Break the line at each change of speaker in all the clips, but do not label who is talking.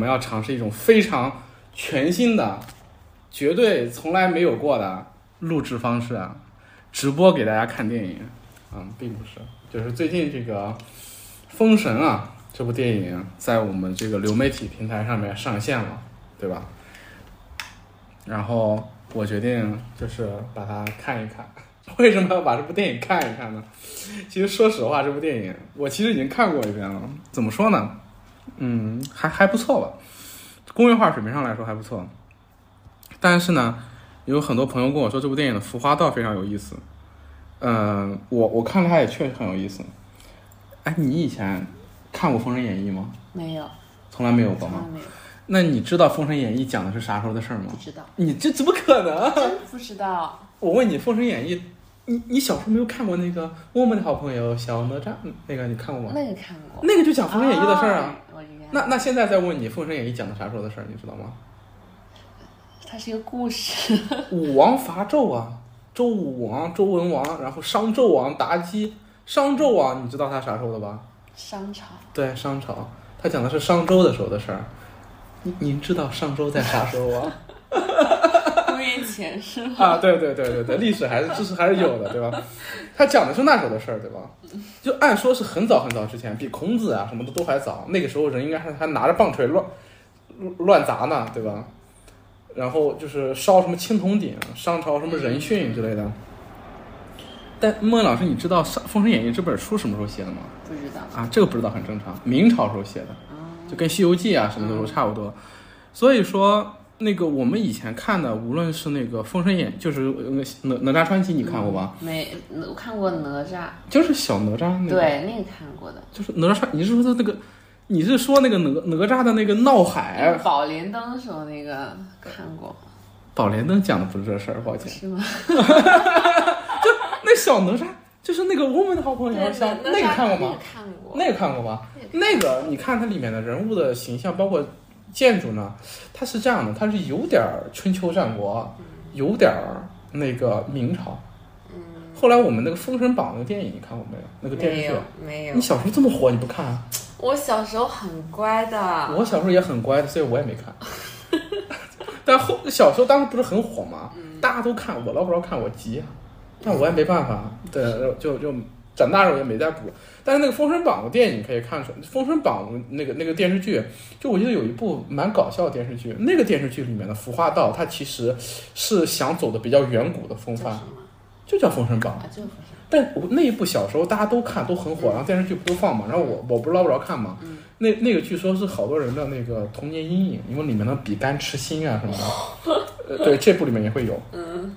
我们要尝试一种非常全新的、绝对从来没有过的录制方式啊，直播给大家看电影。嗯，并不是，就是最近这个《封神》啊，这部电影在我们这个流媒体平台上面上线了，对吧？然后我决定就是把它看一看。为什么要把这部电影看一看呢？其实说实话，这部电影我其实已经看过一遍了。怎么说呢？嗯，还还不错吧，工业化水平上来说还不错。但是呢，有很多朋友跟我说这部电影的服化道非常有意思。嗯，我我看了它也确实很有意思。哎，你以前看过《封神演义》吗？
没有，
从来没有过吗？那你知道《封神演义》讲的是啥时候的事儿吗
不？知道，
你这怎么可能？
真不知道。
我问你，《封神演义》，你你小时候没有看过那个我们的好朋友小哪吒嗯那个你看过吗？
那个看过，
那个就讲《封神演义》的事儿啊。那那现在再问你，《封神演义》讲的啥时候的事儿，你知道吗？
它是一个故事，
武王伐纣啊，周武王、周文王，然后商纣王妲己，商纣王，你知道他啥时候的吧？
商朝。
对，商朝，他讲的是商周的时候的事儿。您您知道商周在啥时候啊？
公元前是吗？
啊，对对对对对，历史还是知识还是有的，对吧？他讲的是那时候的事儿，对吧？就按说是很早很早之前，比孔子啊什么的都还早。那个时候人应该还还拿着棒槌乱乱砸呢，对吧？然后就是烧什么青铜鼎，商朝什么人殉之类的。但孟老师，你知道《上封神演义》这本书什么时候写的吗？
不知道。
啊，这个不知道很正常，明朝时候写的。就跟《西游记》啊什么的都差不多。所以说，那个我们以前看的，无论是那个《封神演》，就是那个哪哪吒传奇，你看过吧？
没，我看过哪吒，
就是小哪吒那个，
对，那个看过的。
就是哪吒传，你是说他那个，你是说那个哪哪吒的那个闹海？
宝莲灯时候那个看过，
宝莲灯讲的不是这事儿，抱歉。
是吗？
就那小哪吒就是那个我们的好朋友，小，那个看过吗？
那个看过。
那个看过吧？
那个
你看它里面的人物的形象，包括建筑呢，它是这样的，它是有点儿春秋战国，有点儿那个明朝。
嗯，
后来我们那个《封神榜》那个电影你看过没有？那个电视剧
没有，没有
你。小时候这么火，你不看啊？
我小时候很乖的。
我小时候也很乖的，所以我也没看。但后小时候当时不是很火嘛，大家都看，我老不着看，我急啊，但我也没办法，对，就就长大时候也没再补。但是那个《封神榜》的电影可以看出来，《封神榜》那个那个电视剧，就我记得有一部蛮搞笑的电视剧，那个电视剧里面的服化道，它其实是想走的比较远古的风范？就叫《封神榜》。
啊，就封神。
但我那一部小时候大家都看都很火，然后电视剧不都放嘛，然后我我不是捞不着看嘛，那那个据说是好多人的那个童年阴影，因为里面的比干吃心啊什么的，呃，对，这部里面也会有，
嗯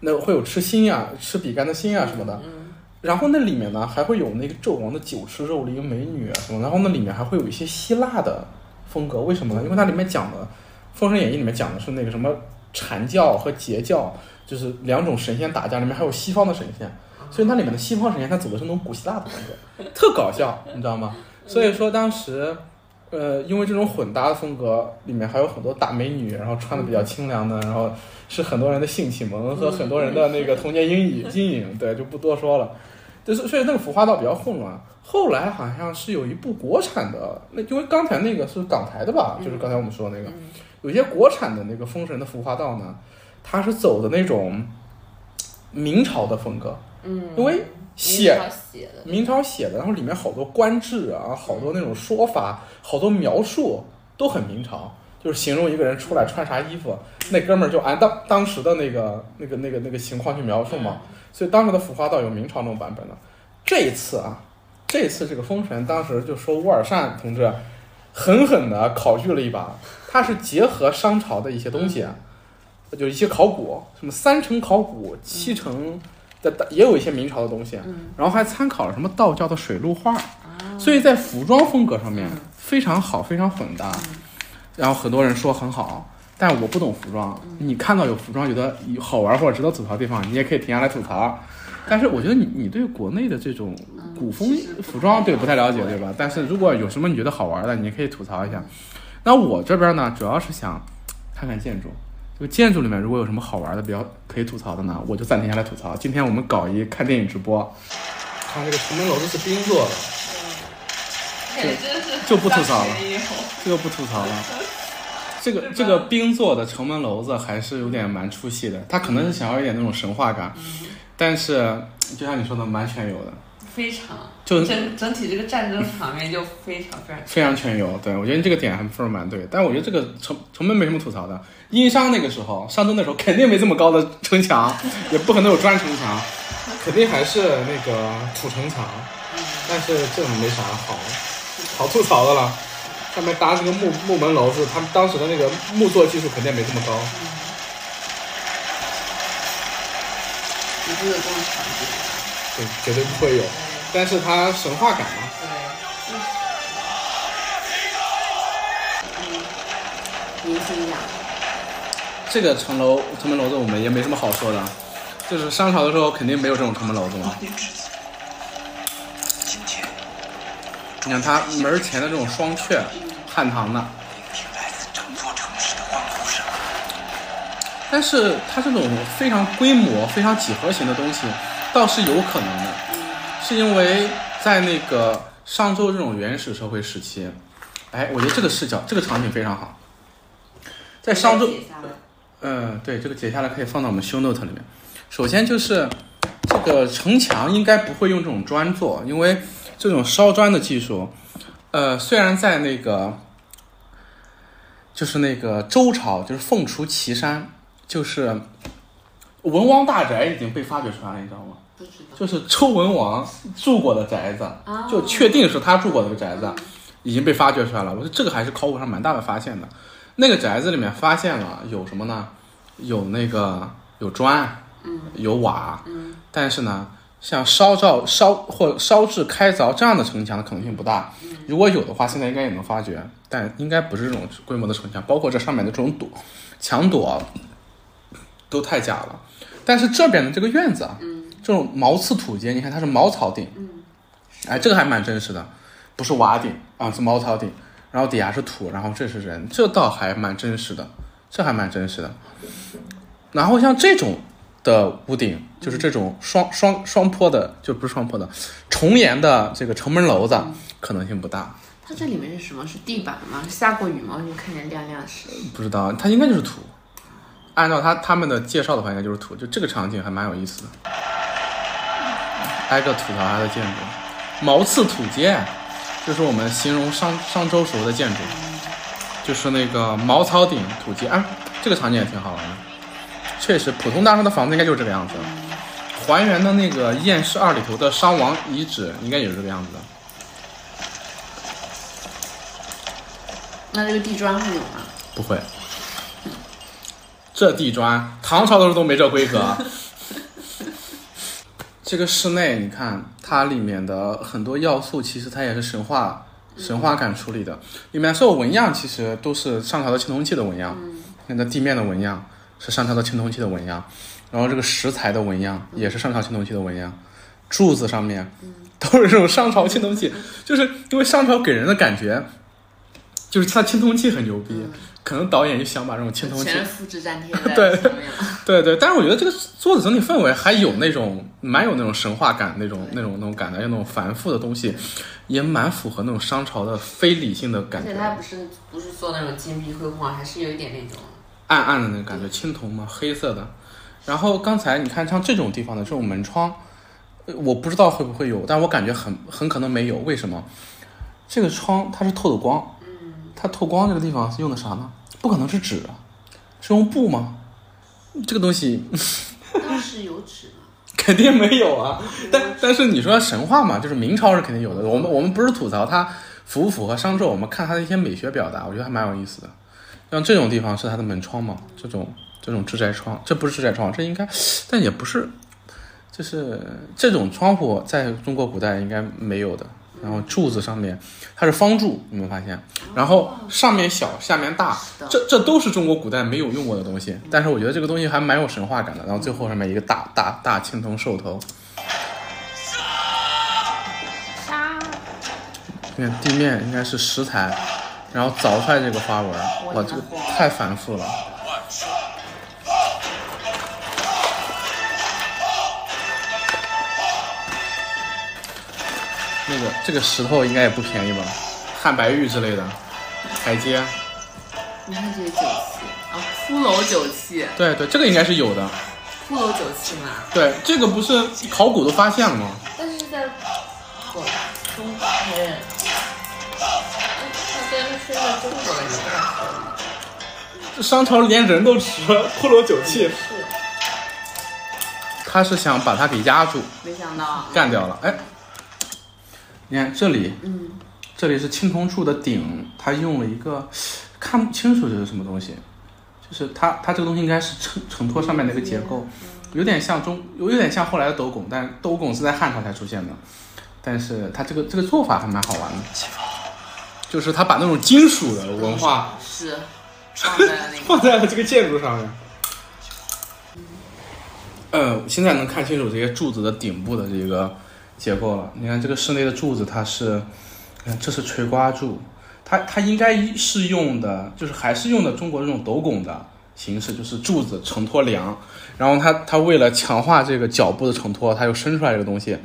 那会有吃心啊，吃比干的心啊什么的，
嗯
然后那里面呢还会有那个纣王的酒池肉林美女什么，然后那里面还会有一些希腊的风格，为什么呢？因为它里面讲的《封神演义》里面讲的是那个什么禅教和截教，就是两种神仙打架，里面还有西方的神仙，所以它里面的西方神仙它走的是那种古希腊的风格，特搞笑，你知道吗？所以说当时。呃，因为这种混搭的风格里面还有很多大美女，然后穿的比较清凉的，然后是很多人的性启蒙和很多人的那个童年阴影 阴影，对，就不多说了。就是所以那个服化道比较混乱。后来好像是有一部国产的，那因为刚才那个是港台的吧，就是刚才我们说的那个，有一些国产的那个封神的服化道呢，它是走的那种明朝的风格，
嗯，
因为写
明朝写的，
明朝写的，然后里面好多官制啊，好多那种说法，好多描述都很明朝，就是形容一个人出来穿啥衣服，那哥们儿就按当当时的那个那个那个那个情况去描述嘛。所以当时的腐化道有明朝那种版本的。这一次啊，这一次这个封神，当时就说乌尔善同志狠狠的考据了一把，他是结合商朝的一些东西啊，就一些考古，什么三成考古，七成的也有一些明朝的东西，
嗯
然后还参考了什么道教的水陆画，
啊，
所以在服装风格上面非常好，非常混搭。然后很多人说很好，但我不懂服装。你看到有服装觉得好玩或者值得吐槽的地方，你也可以停下来吐槽。但是我觉得你你对国内的这种古风服装对不太了解，对吧？但是如果有什么你觉得好玩的，你也可以吐槽一下。那我这边呢，主要是想看看建筑。这个建筑里面如果有什么好玩的、比较可以吐槽的呢，我就暂停下来吐槽。今天我们搞一看电影直播，看这个城门楼都是冰做的，
哎，真是
就不吐槽了，这个不吐槽了。这个这个冰做的城门楼子还是有点蛮出戏的，他可能是想要一点那种神话感，但是就像你说的，蛮全有的，
非常，
就
整整体这个战争场面就非常非常。
非常全有。对我觉得这个点还分儿蛮对，但我觉得这个城城门没什么吐槽的。殷商那个时候，商周那时候肯定没这么高的城墙，也不可能有砖城墙，肯定还是那个土城墙。但是这没啥好好吐槽的了。上面搭这个木木门楼子，他们当时的那个木作技术肯定没这么高。
不会有这种场景。
对，绝对不会有。但是它神话感嘛，
对，嗯，明星奖，
这个城楼城门楼子我们也没什么好说的，就是商朝的时候肯定没有这种城门楼子嘛。你看它门前的这种双阙，汉唐的。但是它这种非常规模、非常几何型的东西，倒是有可能的，是因为在那个商周这种原始社会时期，哎，我觉得这个视角、这个场景非常好，在商周，嗯，对，这个截下来可以放到我们 show note 里面。首先就是这个城墙应该不会用这种砖做，因为这种烧砖的技术，呃，虽然在那个就是那个周朝，就是凤雏岐山，就是文王大宅已经被发掘出来了，你知道吗？就是周文王住过的宅子，就确定是他住过的个宅子，已经被发掘出来了。我觉得这个还是考古上蛮大的发现的。那个宅子里面发现了有什么呢？有那个有砖，
嗯
有瓦，
嗯
但是呢，像烧造烧或烧制开凿这样的城墙的可能性不大。如果有的话，现在应该也能发掘，但应该不是这种规模的城墙，包括这上面的这种垛、墙垛，都太假了。但是这边的这个院子啊，这种毛刺土阶，你看它是茅草顶，
嗯
哎，这个还蛮真实的，不是瓦顶啊，是茅草顶，然后底下是土，然后这是人，这倒还蛮真实的，这还蛮真实的。然后像这种的屋顶，就是这种双双双坡的，就不是双坡的，重檐的这个城门楼子，可能性不大。
它这里面是什么？是地板吗？下过雨吗？就看见亮亮的。
不知道，它应该就是土。按照他他们的介绍的话，应该就是土。就这个场景还蛮有意思的，挨个吐槽它的建筑。毛刺土街，就是我们形容商商周时候的建筑，就是那个茅草顶土阶。啊，这个场景也挺好玩的。确实，普通大厦的房子应该就是这个样子。还原的那个《验尸二》里头的伤亡遗址，应该也是这个样子的。
那这个地砖会有吗？
不会，这地砖唐朝的时候都没这规格。这个室内，你看它里面的很多要素，其实它也是神话神话感处理的。里面所有纹样其实都是上朝的青铜器的纹样，看它地面的纹样是上朝的青铜器的纹样，然后这个石材的纹样也是上朝青铜器的纹样，柱子上面都是这种上朝青铜器，就是因为上朝给人的感觉就是它青铜器很牛逼，可能导演就想把这种青铜器
复制粘贴在
对
上面。
对对，但是我觉得这个做的整体氛围还有那种蛮有那种神话感，那种那种那种感的，有那种繁复的东西，也蛮符合那种商朝的非理性的感觉。
而且它，不是不是做那种金碧辉煌，还是有一点那种
暗暗的那种感觉，青铜嘛，黑色的。然后刚才你看像这种地方的这种门窗，呃我不知道会不会有，但我感觉很很可能没有。为什么？这个窗它是透的光，它透光这个地方是用的啥呢？不可能是纸啊，是用布吗？这个东西
当时有纸吗？
肯定没有啊。但但是你说神话嘛，就是明朝是肯定有的。我们我们不是吐槽它符不符合商纣，我们看它的一些美学表达，我觉得还蛮有意思的。像这种地方是它的门窗嘛，这种这种制宅窗，这不是制宅窗，这应该，但也不是，就是这种窗户在中国古代应该没有的。然后柱子上面它是方柱，你没发现？然后上面小，下面大，这这都是中国古代没有用过的东西。但是我觉得这个东西还蛮有神话感的。然后最后上面一个大大大青铜兽头，
杀！
你看地面应该是石材，然后凿出来这个花纹，哇，这个太繁复了。那个这个石头应该也不便宜吧？汉白玉之类的台阶。
你看这个酒器啊，骷髅酒器，
对对，这个应该是有的。
骷髅酒器嘛。
对，这个不是考古都发现了吗？
但是在广中国，哎，那跟吃的中国人不太合理。
这商朝连人都吃骷髅 酒器，
是，
他是想把它给压住，
没想到，
干掉了。哎，你看这里，
嗯，
这里是青铜柱的顶，他用了一个看不清楚这是什么东西，就是它它这个东西应该是承承托上面的一个结构，有点像中有有点像后来的斗拱，但斗拱是在汉朝才出现的，但是它这个这个做法还蛮好玩的，就是他把那种金属的文化
是 放在了那个
放在了这个建筑上面。呃，现在能看清楚这些柱子的顶部的这个结构了。你看这个室内的柱子，它是，你看这是垂刮柱，它它应该是用的，就是还是用的中国这种斗拱的形式，就是柱子承托梁，然后它它为了强化这个脚部的承托，它又伸出来这个东西，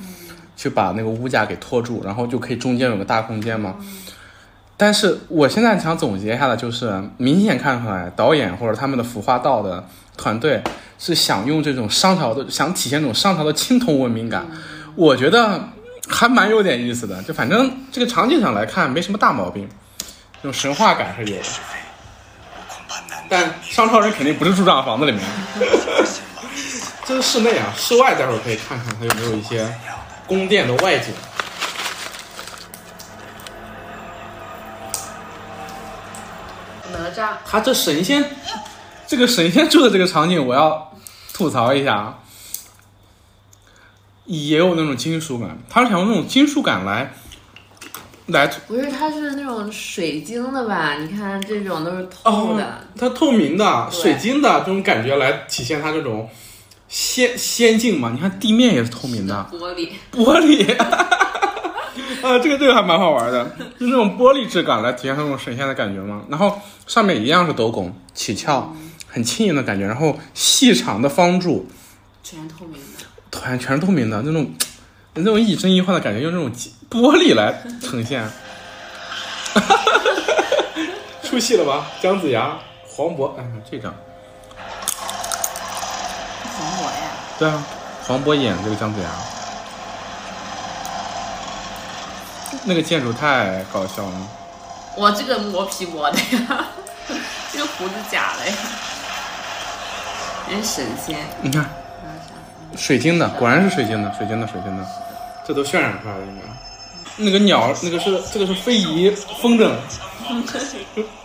去把那个屋架给托住，然后就可以中间有个大空间嘛。但是我现在想总结一下的就是，明显看出来导演或者他们的服化道的团队是想用这种商朝的，想体现这种商朝的青铜文明感。我觉得还蛮有点意思的，就反正这个场景上来看没什么大毛病，这种神话感是有的。但商朝人肯定不是住这样的房子里面，这是室内啊，室外待会儿可以看看它有没有一些宫殿的外景。他这神仙，这个神仙住的这个场景，我要吐槽一下啊，也有那种金属感，他是想用那种金属感来来
不是，它是那种水晶的吧？你看这种都是透的，
哦它透明的、水晶的这种感觉来体现它这种仙仙境嘛。你看地面也是透明的，
玻璃，
玻璃，啊，这个这个还蛮好玩的，就那种玻璃质感来体现那种神仙的感觉嘛。然后上面一样是斗拱起翘，很轻盈的感觉，然后细长的方柱，
全是透明的。
全全是透明的那种，那种一真一幻的感觉，用那种玻璃来呈现。出戏了吧？姜子牙、黄渤，哎，这张，
黄渤呀，
对啊，黄渤演这个姜子牙，那个建筑太搞笑了。
我这个磨皮磨的呀，这个胡子假的呀，人神仙。
你看，水晶的，果然是水晶的，水晶的，水晶的，这都渲染出来了，应该。那个鸟，那个是这个是非遗风筝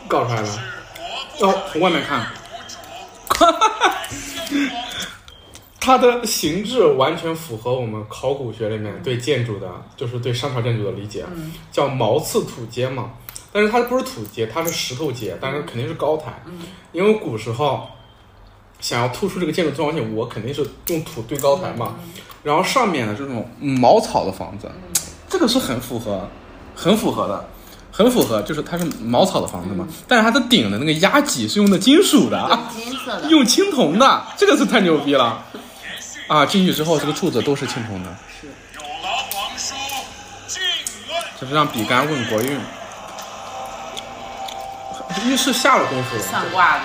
搞出来的。哦，从外面看，它的形制完全符合我们考古学里面对建筑的，就是对商朝建筑的理解，叫毛刺土阶嘛。但是它不是土阶，它是石头阶，但是肯定是高台，因为古时候想要突出这个建筑重要性，我肯定是用土堆高台嘛。然后上面的这种茅草的房子，这个是很符合，很符合的，很符合，就是它是茅草的房子嘛。但是它的顶的那个压脊是用的金属的，啊
金色的，
用青铜的，这个是太牛逼了啊！进去之后，这个柱子都是青铜的。
有劳皇叔进论。
这是让比干问国运，浴室下了功夫了。
算卦的。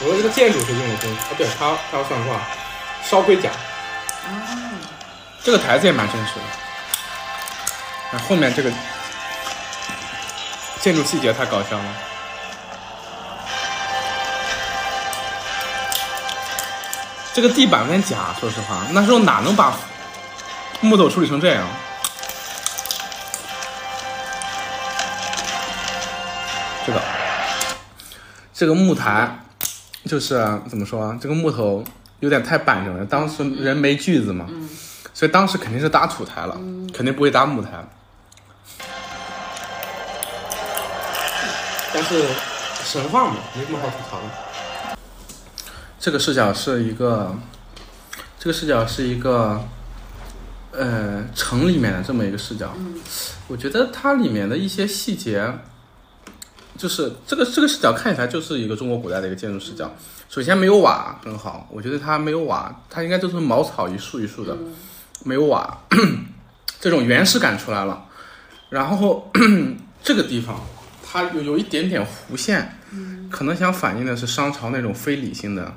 我说这个建筑是用了功夫，哦，对，他他要算卦，烧龟甲，这个台子也蛮真实的。那后面这个建筑细节太搞笑了。这个地板有点假，说实话，那时候哪能把木头处理成这样？这个这个木台就是怎么说啊？这个木头有点太板正了，当时人没锯子嘛，所以当时肯定是搭土台了，肯定不会搭木台。但是神话嘛，没什么好吐槽的。这个视角是一个，这个视角是一个，呃，城里面的这么一个视角。我觉得它里面的一些细节，就是这个这个视角看起来就是一个中国古代的一个建筑视角。首先没有瓦很好，我觉得它没有瓦，它应该就是茅草一束一束的，没有瓦，这种原始感出来了。然后 这个地方它有有一点点弧线，可能想反映的是商朝那种非理性的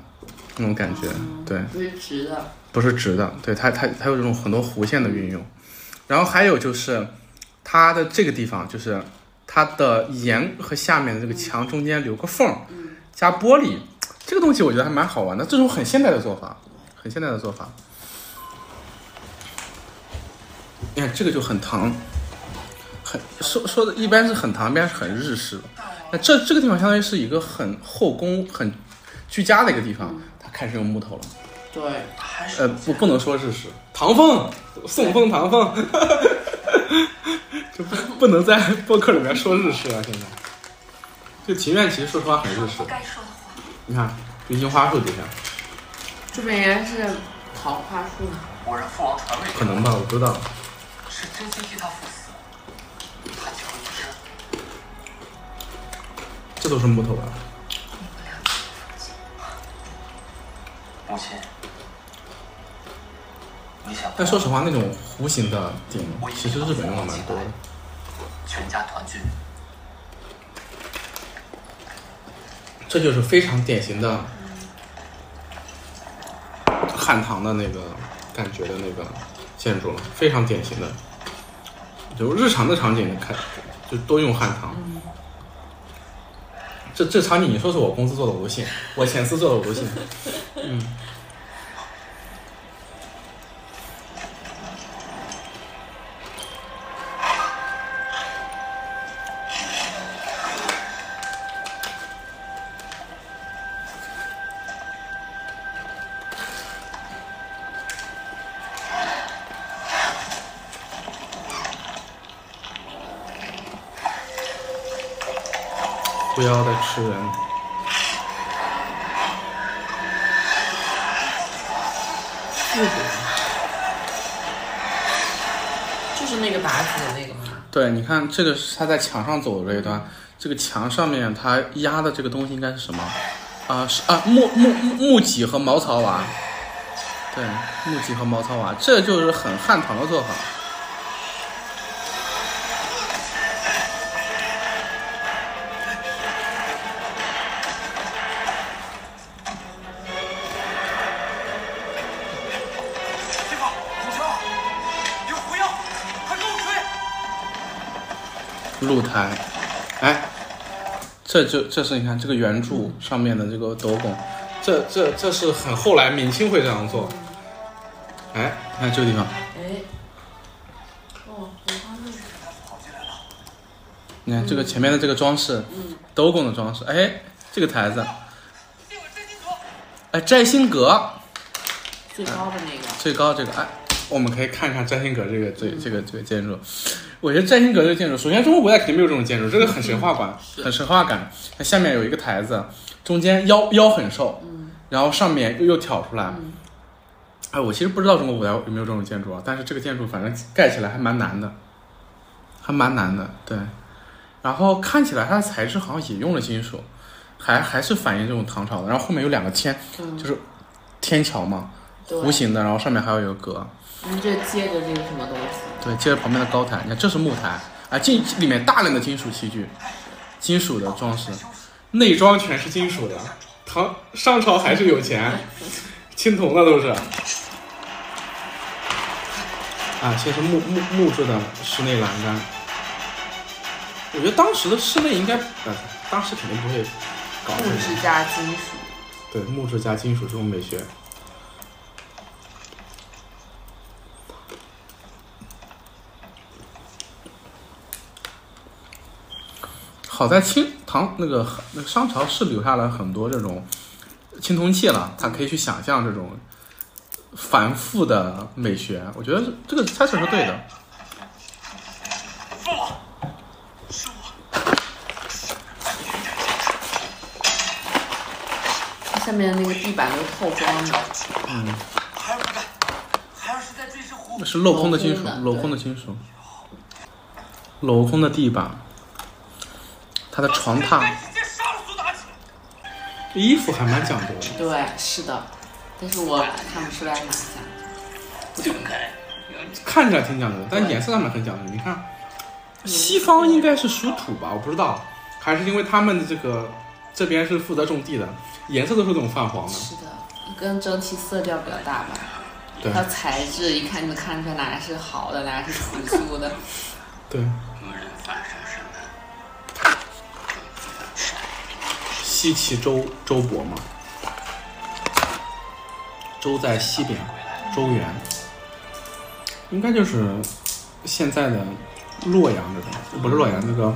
那种感觉，对，
不是直的，
不是直的，对它它它有这种很多弧线的运用，然后还有就是它的这个地方就是它的檐和下面的这个墙中间留个缝儿，加玻璃，这个东西我觉得还蛮好玩的，这种很现代的做法，很现代的做法。你看这个就很唐，很说说的一般是很唐，一般是很日式的。那这这个地方相当于是一个很后宫、很居家的一个地方，它开始用木头了。
对，还是
呃，不，不能说日式，唐风，宋风，唐风，就不不能在播客里面说日式了。现在，这庭院其实说实话很日式，
该说的话。
你看，这樱花树底下，
这边应该是桃花树，
我让父王传位
可能吧，我不知道。
是真心替他赴死。他
这都是木头吧？
母亲，你想
但说实话，那种弧形的顶，其实日本用的蛮多的。
全家团聚，
这就是非常典型的汉唐的那个感觉的那个建筑了，非常典型的，就日常的场景看，就都用汉唐。这这场景你说是我公司做的，我不信；我前司做的，我不信。嗯。不要再吃人。
就是那个妲己的那个吗？
对，你看这个是他在墙上走的这一段，这个墙上面他压的这个东西应该是什么？啊，是啊，木木木木戟和茅草瓦。对，木戟和茅草瓦，这就是很汉唐的做法。露台，哎，这就这是你看这个圆柱上面的这个斗拱，这这这是很后来明清会这样做。哎，你看这个地方，
哎，哦，
你看这个前面的这个装饰，斗拱的装饰，哎，这个台子。哎，摘星阁
最高的那个，
最高这个，哎，我们可以看看摘星阁这个这这个这个建筑。我觉得摘星阁这个建筑，首先中国古代肯定没有这种建筑，这个很神话感，很神话感。它下面有一个台子，中间腰腰很瘦，然后上面又又挑出来。哎，我其实不知道中国古代有没有这种建筑啊，但是这个建筑反正盖起来还蛮难的，还蛮难的，对。然后看起来它的材质好像也用了金属，还还是反映这种唐朝的。然后后面有两个天，就是天桥嘛，
对
弧形的，然后上面还有一个阁，
你这接着这个什么东西？
对，接着旁边的高台，你看这是木台，啊，进里面大量的金属器具，金属的装饰，内装全是金属的。唐商朝还是有钱，青铜的都是。啊，先是木木木质的室内栏杆。我觉得当时的室内应该，呃，当时肯定不会搞这
木质加金属，
对木质加金属这种美学。好在清唐那个那个商朝是留下了很多这种青铜器了，它可以去想象这种繁复的美学。我觉得这个猜测是对的。
下面的那个地板都是透光的，
孩儿不干，孩儿是
镂空的金属，镂
空的
金属，镂空的地板，它的床榻
该直接杀了苏妲己。
衣服还蛮讲究的。
对，是的，但是我看不出来哪像，
就该。
看起来挺讲究的，但颜色上面很讲究。你看，西方应该是属土吧，我不知道，还是因为他们的这个这边是负责种地的，颜色都是这种泛黄的。
是的，跟整体色调比较大吧。
对
它材质，一看就能看出来哪个是好的，哪个是朴素的。
对，西岐周周勃嘛，周在西边，周原，应该就是现在的洛阳这边，不是洛阳那个，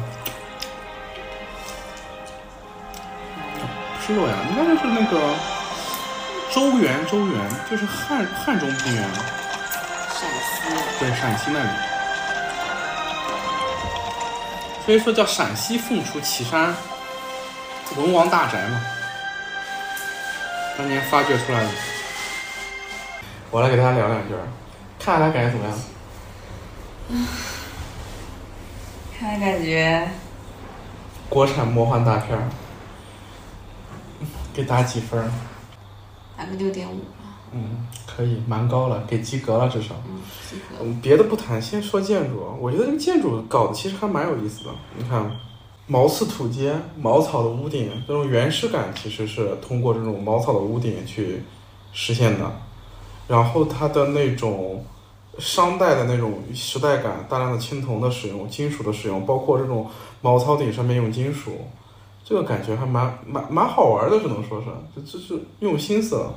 不是洛阳，应该就是那个周原，周原就是汉汉中平原，
陕西，
对，陕西那里。所以说叫陕西凤雏岐山文王大宅嘛，当年发掘出来的。我来给大家聊两句儿，看下来感觉怎么样？
看来感觉
国产魔幻大片儿，给打几分儿？
打个六点五吧。
嗯，可以，蛮高了，给及格了至少。
嗯，及格。
嗯，别的不谈，先说建筑。我觉得这个建筑搞的其实还蛮有意思的。你看，茅刺土阶、茅草的屋顶，这种原始感其实是通过这种茅草的屋顶去实现的。然后它的那种商代的那种时代感，大量的青铜的使用、金属的使用，包括这种茅草顶上面用金属，这个感觉还蛮蛮蛮好玩的，只能说是，这这是用心思了。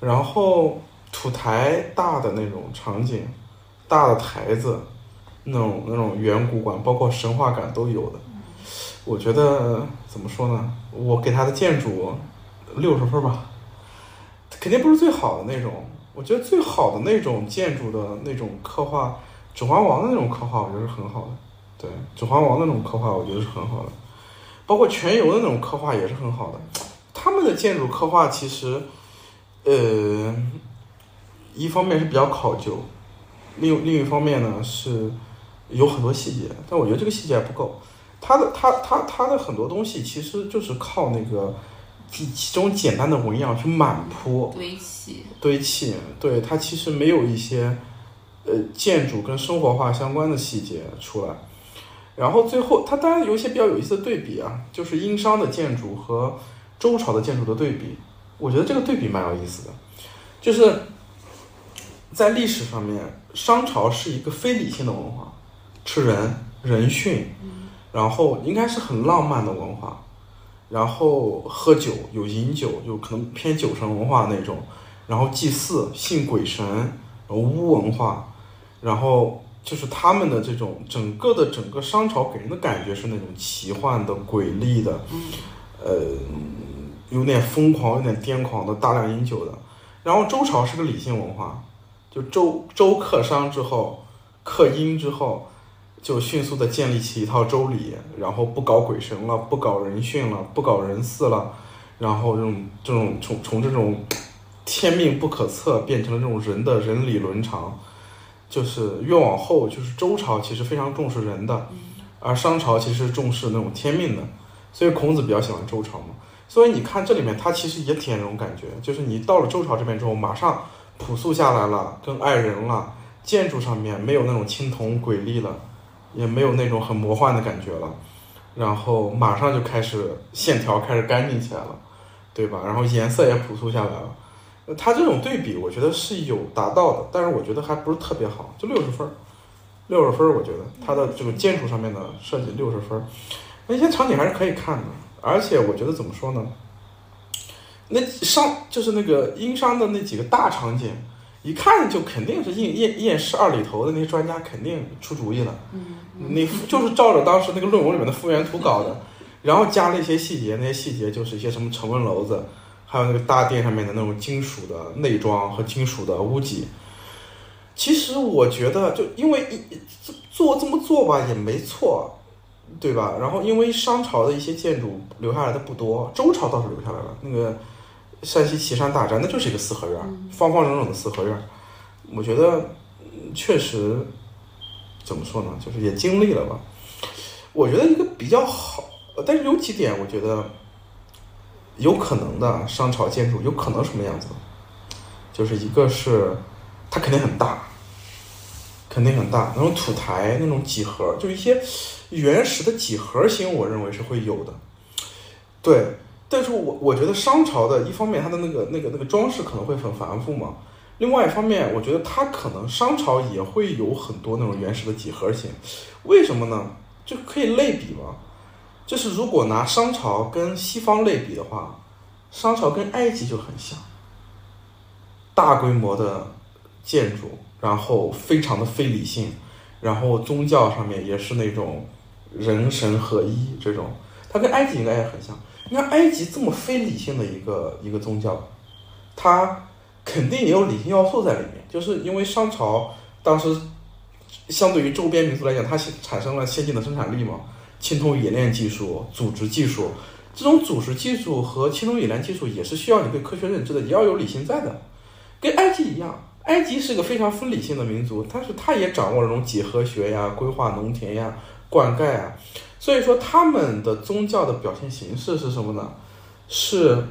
然后土台大的那种场景，大的台子，那种那种远古感，包括神话感都有的。我觉得怎么说呢？我给它的建筑六十分吧，肯定不是最好的那种。我觉得最好的那种建筑的那种刻画，《指环王》的那种刻画，我觉得是很好的。对，《指环王》那种刻画，我觉得是很好的。包括全游的那种刻画也是很好的。他们的建筑刻画其实。呃，一方面是比较考究，另另一方面呢是有很多细节，但我觉得这个细节还不够。它的它它它的很多东西其实就是靠那个几几种简单的纹样去满铺
堆砌，
堆砌，对它其实没有一些呃建筑跟生活化相关的细节出来。然后最后，它当然有一些比较有意思的对比啊，就是殷商的建筑和周朝的建筑的对比。我觉得这个对比蛮有意思的，就是在历史上面，商朝是一个非理性的文化，吃人、人殉，然后应该是很浪漫的文化，然后喝酒有饮酒，有可能偏酒神文化那种，然后祭祀信鬼神，然后巫文化，然后就是他们的这种整个的整个商朝给人的感觉是那种奇幻的、诡异的，呃。有点疯狂、有点癫狂的，大量饮酒的。然后周朝是个理性文化，就周周克商之后，克殷之后，就迅速的建立起一套周礼，然后不搞鬼神了，不搞人殉了，不搞人祀了，然后这种这种从从这种天命不可测变成了这种人的人理伦常，就是越往后，就是周朝其实非常重视人的，而商朝其实重视那种天命的，所以孔子比较喜欢周朝嘛。所以你看这里面，他其实也体现这种感觉，就是你到了周朝这边之后，马上朴素下来了，更爱人了，建筑上面没有那种青铜瑰丽了，也没有那种很魔幻的感觉了，然后马上就开始线条开始干净起来了，对吧？然后颜色也朴素下来了，呃它这种对比，我觉得是有达到的，但是我觉得还不是特别好，就六十分儿，六十分儿，我觉得它的这个建筑上面的设计六十分儿，那些场景还是可以看的。而且我觉得怎么说呢？那商就是那个殷商的那几个大场景，一看就肯定是验验验尸二里头的那些专家肯定出主意了。
嗯，
你就是照着当时那个论文里面的复原图搞的，然后加了一些细节，那些细节就是一些什么成温楼子，还有那个大殿上面的那种金属的内装和金属的屋脊。其实我觉得，就因为一做这么做吧也没错。对吧？然后因为商朝的一些建筑留下来的不多，周朝倒是留下来了。那个山西岐山大宅，那就是一个四合院，方方正正的四合院。我觉得嗯确实怎么说呢，就是也经历了吧。我觉得一个比较好，呃但是有几点我觉得有可能的商朝建筑有可能什么样子，就是一个是它肯定很大，肯肯定很大。那种土台那种几何，就一些原始的几何形，我认为是会有的。对，但是我我觉得商朝的一方面，它的那个那个那个装饰可能会很繁复嘛。另外一方面，我觉得它可能商朝也会有很多那种原始的几何形，为什么呢？就可以类比嘛。就是如果拿商朝跟西方类比的话，商朝跟埃及就很像，大规模的建筑，然后非常的非理性，然后宗教上面也是那种人神合一这种，它跟埃及应该也很像。那埃及这么非理性的一个一个宗教，它肯定也有理性要素在里面，就是因为商朝当时相对于周边民族来讲，它产生了先进的生产力嘛。青铜冶炼技术、组织技术，这种组织技术和青铜冶炼技术也是需要你对科学认知的，也要有理性在的。跟埃及一样，埃及是个非常分理性的民族，但是他也掌握这种几何学呀、规划农田呀、灌溉啊。所以说，他们的宗教的表现形式是什么呢？是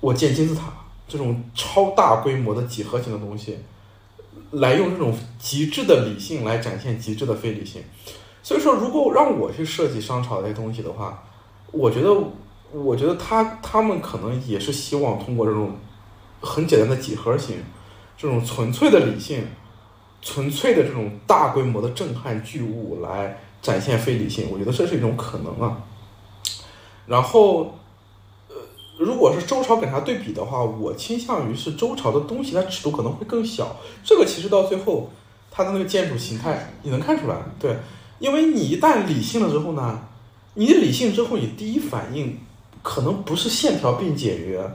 我建金字塔这种超大规模的几何型的东西，来用这种极致的理性来展现极致的非理性。所以说，如果让我去设计商朝这些东西的话，我觉得，我觉得他他们可能也是希望通过这种很简单的几何形，这种纯粹的理性，纯粹的这种大规模的震撼巨物来展现非理性。我觉得这是一种可能啊。然后，呃，如果是周朝跟它对比的话，我倾向于是周朝的东西它尺度可能会更小。这个其实到最后，它的那个建筑形态你能看出来，对。因为你一旦理性了之后呢，你理性之后，你第一反应可能不是线条并简约，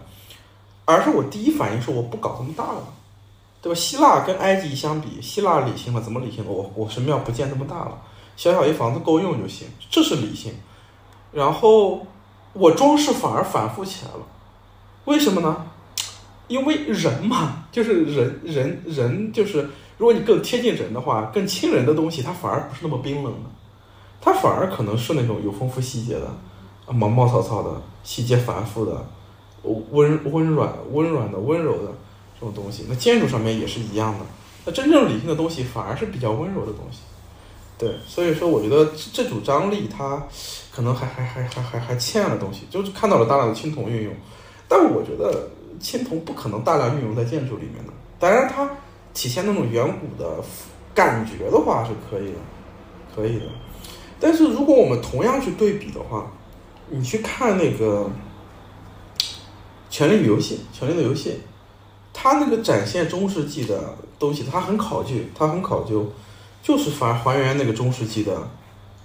而是我第一反应是我不搞这么大了，对吧？希腊跟埃及相比，希腊理性了，怎么理性了？我我神庙不建这么大了，小小一房子够用就行，这是理性。然后我装饰反而反复起来了，为什么呢？因为人嘛，就是人人人就是。如果你更贴近人的话，更亲人的东西，它反而不是那么冰冷的，它反而可能是那种有丰富细节的，毛毛糙糙的，细节繁复的，温温软温软的温柔的这种东西。那建筑上面也是一样的。那真正理性的东西反而是比较温柔的东西。对，所以说我觉得这这组张力它可能还还还还还还欠了东西，就是看到了大量的青铜运用，但我觉得青铜不可能大量运用在建筑里面的。当然它。体现那种远古的感觉的话是可以的，可以的。但是如果我们同样去对比的话，你去看那个《权力与游戏》《权力的游戏》，它那个展现中世纪的东西，它很考究，它很考究，就是反还原那个中世纪的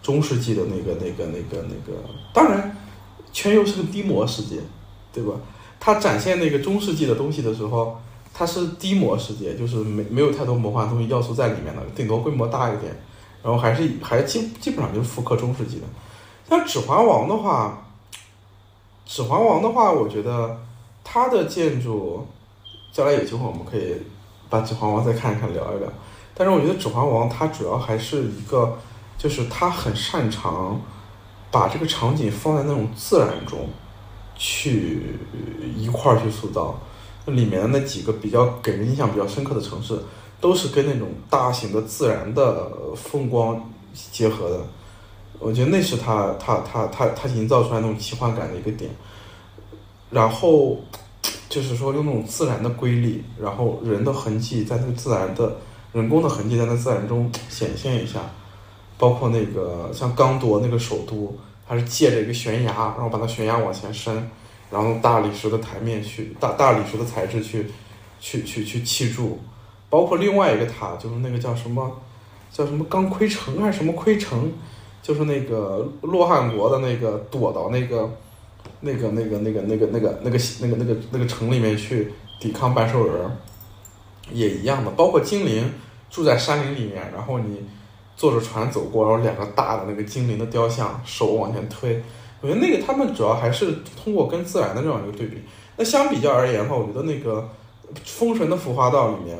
中世纪的那个那个那个那个。当然，全游是个低模世界，对吧？它展现那个中世纪的东西的时候。它是低模世界，就是没没有太多魔幻东西要素在里面的，顶多规模大一点，然后还是还基基本上就是复刻中世纪的。像《指环王》的话，《指环王》的话，我觉得它的建筑，将来有机会我们可以把《指环王》再看一看，聊一聊。但是我觉得《指环王》它主要还是一个，就是它很擅长把这个场景放在那种自然中去一块儿去塑造。里面的那几个比较给人印象比较深刻的城市，都是跟那种大型的自然的风光结合的。我觉得那是他他他他他营造出来那种奇幻感的一个点。然后就是说用那种自然的瑰丽，然后人的痕迹在那个自然的人工的痕迹在那自然中显现一下。包括那个像刚铎那个首都，它是借着一个悬崖，然后把它悬崖往前伸。然后大理石的台面去大大理石的材质去，去去去砌筑，包括另外一个塔，就是那个叫什么，叫什么钢盔城还是什么盔城，就是那个洛汗国的那个躲到那个，那个那个那个那个那个那个那个那个那个城里面去抵抗半兽人，也一样的，包括精灵住在山林里面，然后你坐着船走过，然后两个大的那个精灵的雕像手往前推。我觉得那个他们主要还是通过跟自然的这样一个对比。那相比较而言的话，我觉得那个《封神的浮华道》里面，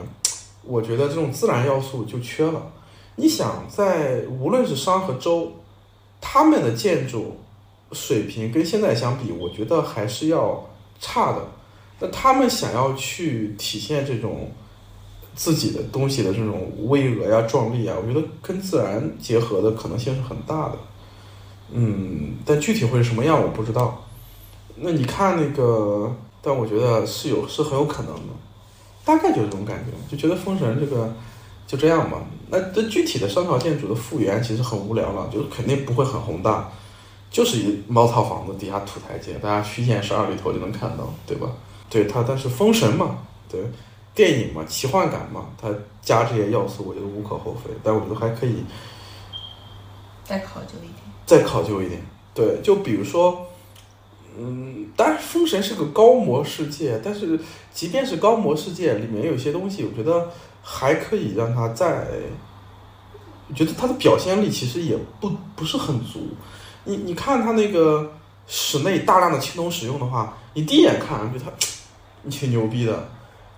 我觉得这种自然要素就缺了。你想，在无论是商和周，他们的建筑水平跟现在相比，我觉得还是要差的。那他们想要去体现这种自己的东西的这种巍峨呀、壮丽啊，我觉得跟自然结合的可能性是很大的。嗯，但具体会是什么样我不知道。那你看那个，但我觉得是有是很有可能的，大概就是这种感觉，就觉得封神这个就这样吧。那这具体的商朝建筑的复原其实很无聊了，就是肯定不会很宏大，就是一茅草房子底下土台阶，大家虚线十二里头就能看到，对吧？对它，但是封神嘛，对电影嘛，奇幻感嘛，它加这些要素，我觉得无可厚非。但我觉得还可以
再考究一点。
再考究一点。对，就比如说，嗯，当然封神是个高模世界，但是即便是高模世界，里面有些东西，我觉得还可以让它再，我觉得它的表现力其实也不不是很足。你你看它那个室内大量的青铜使用的话，你第一眼看觉得它 挺牛逼的，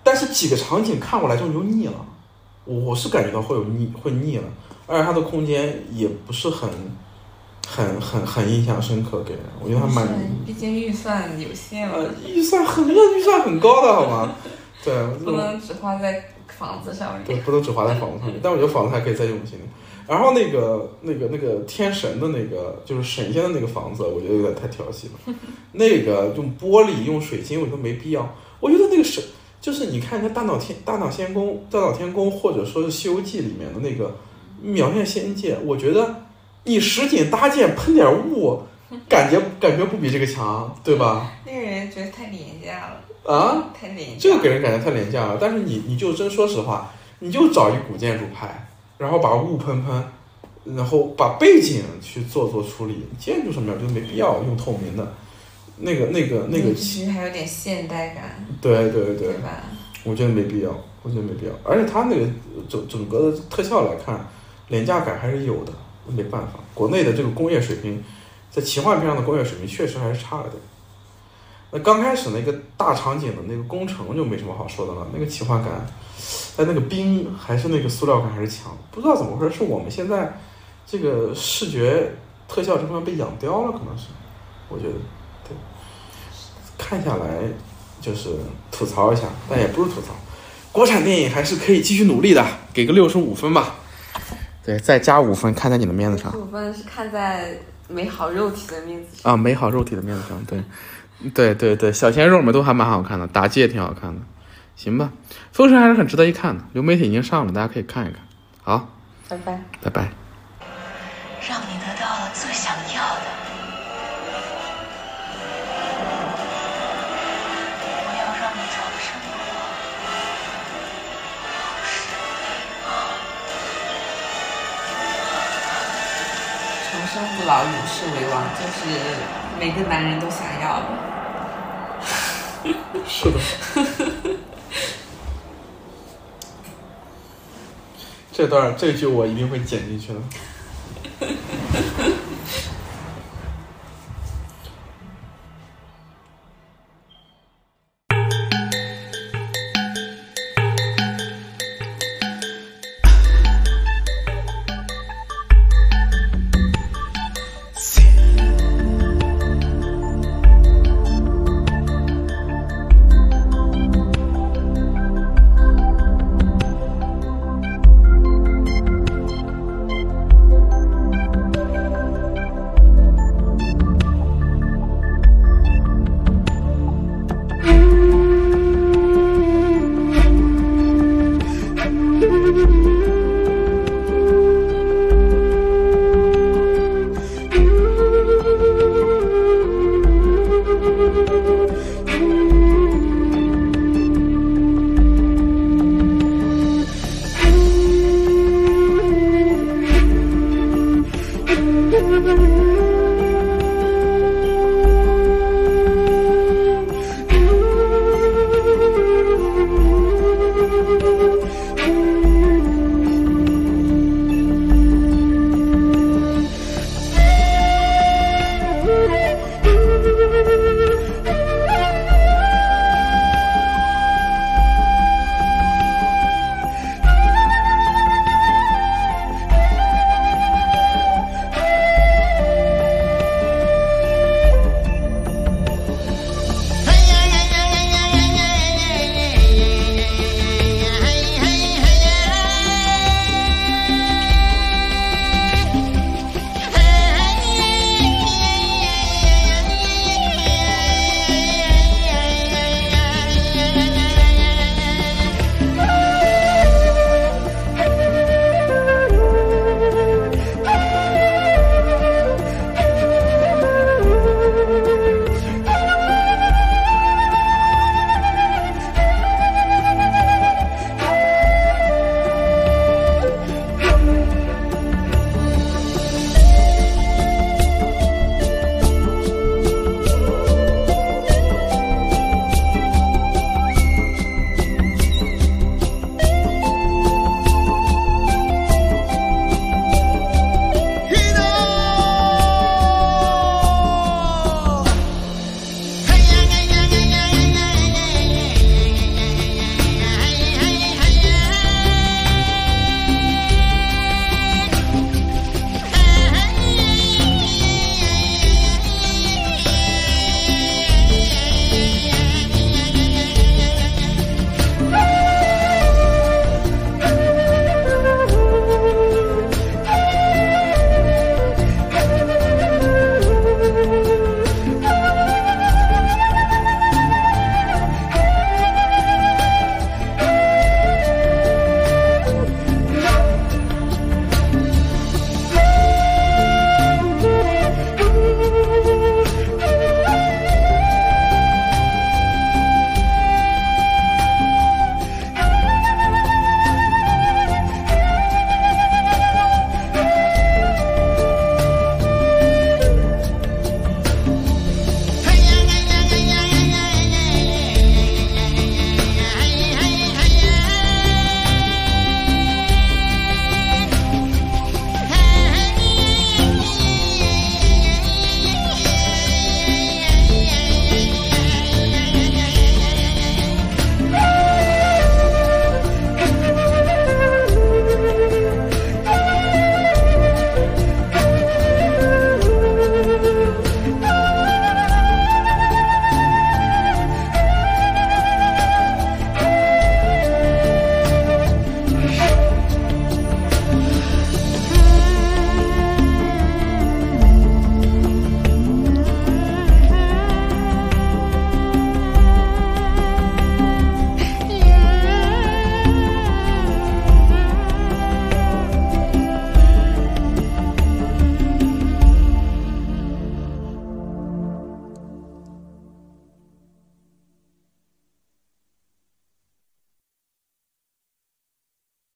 但是几个场景看过来之后你就腻了。我是感觉到会有腻，会腻了，而且它的空间也不是很。很很很印象深刻，给人，我觉得还蛮，
毕竟预算有限嘛，
呃，预算很热，预算很高的好吗？对，
不能只花在房子上面对，
不能只花在房子上面，但我觉得房子还可以再用心点。然后那个那个那个天神的那个就是神仙的那个房子，我觉得有点太调戏了。那个用玻璃用水晶，我觉得没必要。我觉得那个神就是你看，像大闹天大闹天宫、大闹天宫，或者说是《西游记》里面的那个描现仙界，我觉得你实景搭建喷点雾，感觉感觉不比这个强，对吧？
那个人觉得太廉价了，
啊，
太廉价。
这个给人感觉太廉价了。但是你你就真说实话，你就找一古建筑拍，然后把雾喷喷，然后把背景去做做处理，建筑上面就没必要用透明的。那个那个那个，
其实还有点现代感，
对对对
对，吧？
我觉得没必要，我觉得没必要。而且它那个整整个的特效来看，廉价感还是有的，没办法，国内的这个工业水平，在奇幻片上的工业水平确实还是差了点。那刚开始那个大场景的那个工程就没什么好说的了，那个奇幻感，但那个冰还是那个塑料感还是强，不知道怎么回事，是我们现在这个视觉特效这方面被养刁了，可能是，我觉得，对，看下来就是吐槽一下，但也不是吐槽，国产电影还是可以继续努力的，给个六十五分吧，对，再加五分看在你的面子上。
五分是看在美好肉体的面子上。
啊，美好肉体的面子上，对，对对对，小鲜肉们都还蛮好看的，打击也挺好看的，行吧，《封神》还是很值得一看的，流媒体已经上了，大家可以看一看。好，
拜拜。
拜拜。
生不老，永世为王，就是每个男人都想要的。
是的。这段这句我一定会剪进去的。